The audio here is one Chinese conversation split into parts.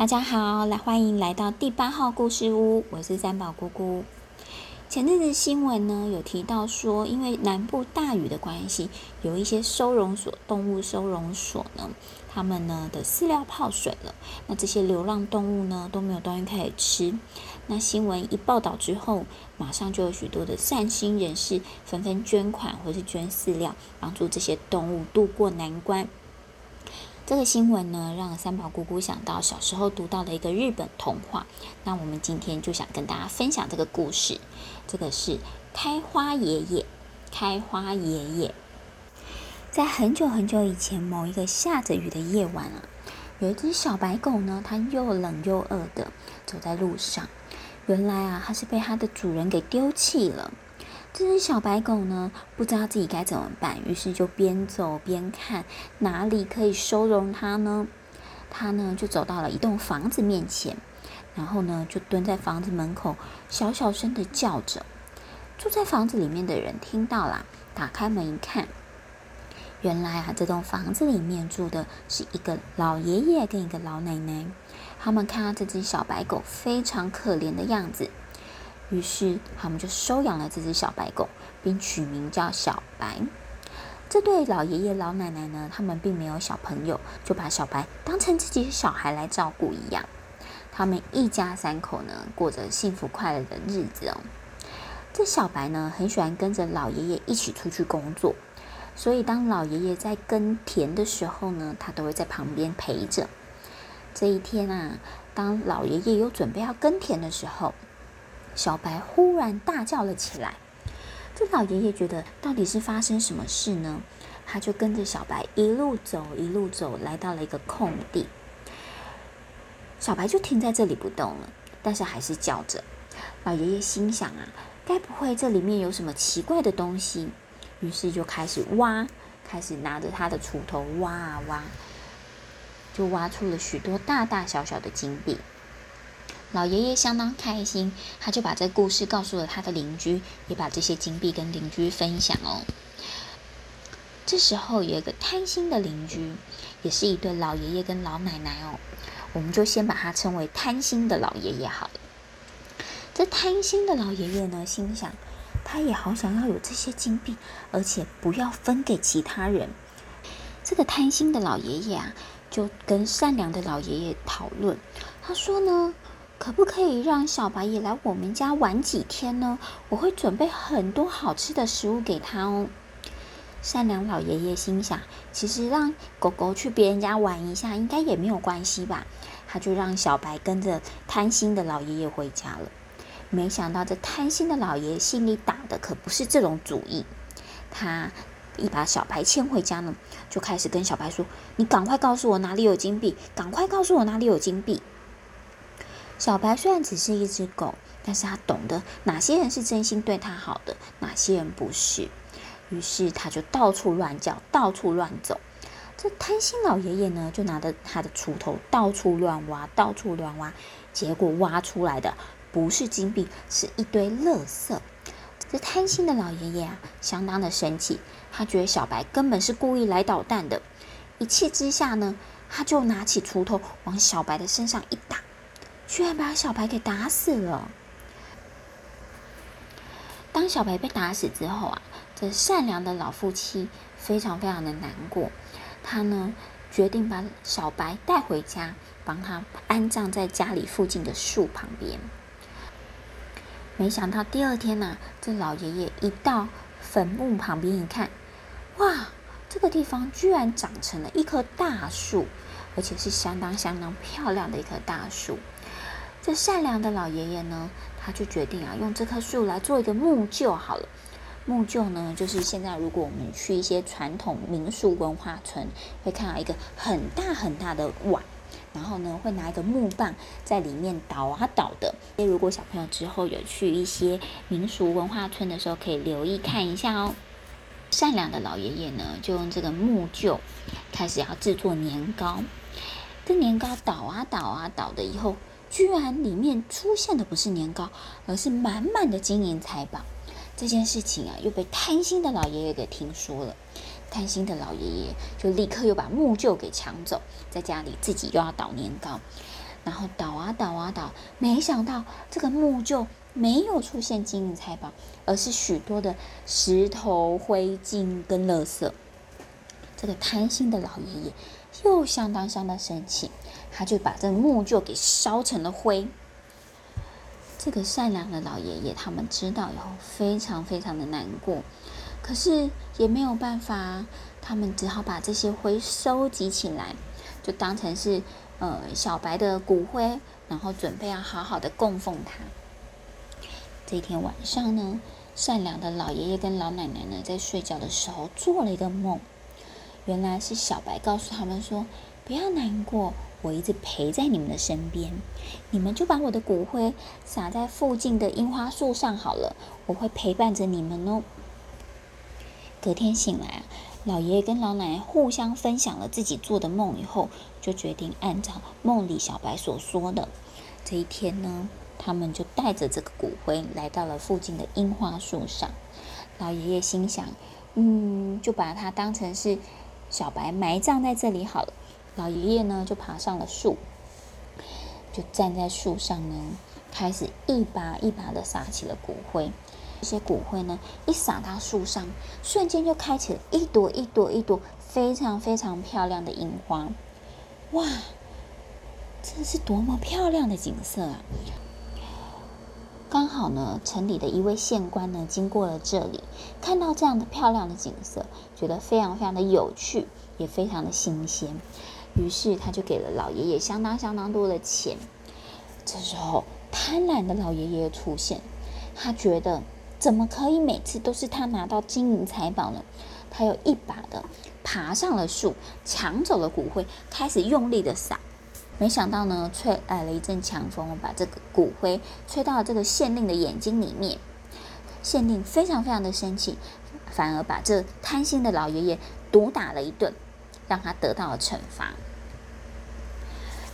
大家好，来欢迎来到第八号故事屋，我是三宝姑姑。前阵子新闻呢有提到说，因为南部大雨的关系，有一些收容所、动物收容所呢，他们呢的饲料泡水了，那这些流浪动物呢都没有东西可以吃。那新闻一报道之后，马上就有许多的善心人士纷纷捐款或是捐饲料，帮助这些动物渡过难关。这个新闻呢，让三宝姑姑想到小时候读到的一个日本童话。那我们今天就想跟大家分享这个故事。这个是开花爷爷，开花爷爷。在很久很久以前，某一个下着雨的夜晚啊，有一只小白狗呢，它又冷又饿的走在路上。原来啊，它是被它的主人给丢弃了。这只小白狗呢，不知道自己该怎么办，于是就边走边看哪里可以收容它呢？它呢就走到了一栋房子面前，然后呢就蹲在房子门口，小小声的叫着。住在房子里面的人听到了，打开门一看，原来啊这栋房子里面住的是一个老爷爷跟一个老奶奶。他们看到这只小白狗非常可怜的样子。于是他们就收养了这只小白狗，并取名叫小白。这对老爷爷老奶奶呢，他们并没有小朋友，就把小白当成自己的小孩来照顾一样。他们一家三口呢，过着幸福快乐的日子哦。这小白呢，很喜欢跟着老爷爷一起出去工作，所以当老爷爷在耕田的时候呢，他都会在旁边陪着。这一天啊，当老爷爷有准备要耕田的时候，小白忽然大叫了起来，这老爷爷觉得到底是发生什么事呢？他就跟着小白一路走，一路走，来到了一个空地。小白就停在这里不动了，但是还是叫着。老爷爷心想啊，该不会这里面有什么奇怪的东西？于是就开始挖，开始拿着他的锄头挖啊挖，就挖出了许多大大小小的金币。老爷爷相当开心，他就把这故事告诉了他的邻居，也把这些金币跟邻居分享哦。这时候有一个贪心的邻居，也是一对老爷爷跟老奶奶哦，我们就先把他称为贪心的老爷爷好了。这贪心的老爷爷呢，心想他也好想要有这些金币，而且不要分给其他人。这个贪心的老爷爷啊，就跟善良的老爷爷讨论，他说呢。可不可以让小白也来我们家玩几天呢？我会准备很多好吃的食物给他哦。善良老爷爷心想，其实让狗狗去别人家玩一下，应该也没有关系吧。他就让小白跟着贪心的老爷爷回家了。没想到这贪心的老爷爷心里打的可不是这种主意。他一把小白牵回家呢，就开始跟小白说：“你赶快告诉我哪里有金币，赶快告诉我哪里有金币。”小白虽然只是一只狗，但是他懂得哪些人是真心对他好的，哪些人不是。于是他就到处乱叫，到处乱走。这贪心老爷爷呢，就拿着他的锄头到处乱挖，到处乱挖。结果挖出来的不是金币，是一堆垃圾。这贪心的老爷爷啊，相当的生气，他觉得小白根本是故意来捣蛋的。一气之下呢，他就拿起锄头往小白的身上一打。居然把小白给打死了。当小白被打死之后啊，这善良的老夫妻非常非常的难过。他呢，决定把小白带回家，帮他安葬在家里附近的树旁边。没想到第二天呢、这老爷爷一到坟墓旁边一看，哇，这个地方居然长成了一棵大树，而且是相当相当漂亮的一棵大树。这善良的老爷爷呢，他就决定啊，用这棵树来做一个木臼好了。木臼呢，就是现在如果我们去一些传统民俗文化村，会看到一个很大很大的碗，然后呢，会拿一个木棒在里面捣啊捣的。如果小朋友之后有去一些民俗文化村的时候，可以留意看一下哦。善良的老爷爷呢，就用这个木臼开始要制作年糕。这年糕捣啊捣啊捣的以后。居然里面出现的不是年糕，而是满满的金银财宝。这件事情啊，又被贪心的老爷爷给听说了。贪心的老爷爷就立刻又把木臼给抢走，在家里自己又要捣年糕。然后倒啊倒啊倒，没想到这个木臼没有出现金银财宝，而是许多的石头、灰烬跟垃圾。这个贪心的老爷爷又相当相当生气，他就把这木臼给烧成了灰。这个善良的老爷爷他们知道以后，非常非常的难过，可是也没有办法，他们只好把这些灰收集起来，就当成是呃小白的骨灰，然后准备要好好的供奉他。这一天晚上呢，善良的老爷爷跟老奶奶呢在睡觉的时候做了一个梦。原来是小白告诉他们说：“不要难过，我一直陪在你们的身边。你们就把我的骨灰撒在附近的樱花树上好了，我会陪伴着你们哦。”隔天醒来，老爷爷跟老奶奶互相分享了自己做的梦以后，就决定按照梦里小白所说的，这一天呢，他们就带着这个骨灰来到了附近的樱花树上。老爷爷心想：“嗯，就把它当成是。”小白埋葬在这里好了。老爷爷呢，就爬上了树，就站在树上呢，开始一把一把的撒起了骨灰。这些骨灰呢，一撒到树上，瞬间就开启了一朵一朵一朵非常非常漂亮的樱花。哇，这是多么漂亮的景色啊！刚好呢，城里的一位县官呢经过了这里，看到这样的漂亮的景色，觉得非常非常的有趣，也非常的新鲜，于是他就给了老爷爷相当相当多的钱。这时候，贪婪的老爷爷出现，他觉得怎么可以每次都是他拿到金银财宝呢？他又一把的爬上了树，抢走了骨灰，开始用力的撒。没想到呢，吹来了一阵强风，把这个骨灰吹到了这个县令的眼睛里面。县令非常非常的生气，反而把这贪心的老爷爷毒打了一顿，让他得到了惩罚。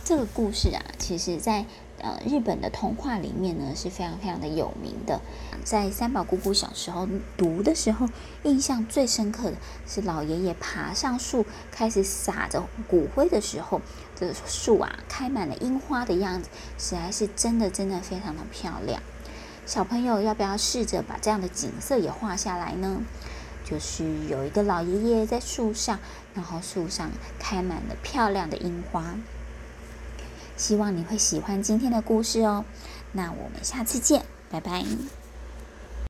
这个故事啊，其实在。呃，日本的童话里面呢是非常非常的有名的。在三宝姑姑小时候读的时候，印象最深刻的是老爷爷爬上树开始撒着骨灰的时候，这树啊开满了樱花的样子，实在是真的真的非常的漂亮。小朋友要不要试着把这样的景色也画下来呢？就是有一个老爷爷在树上，然后树上开满了漂亮的樱花。希望你会喜欢今天的故事哦，那我们下次见，拜拜。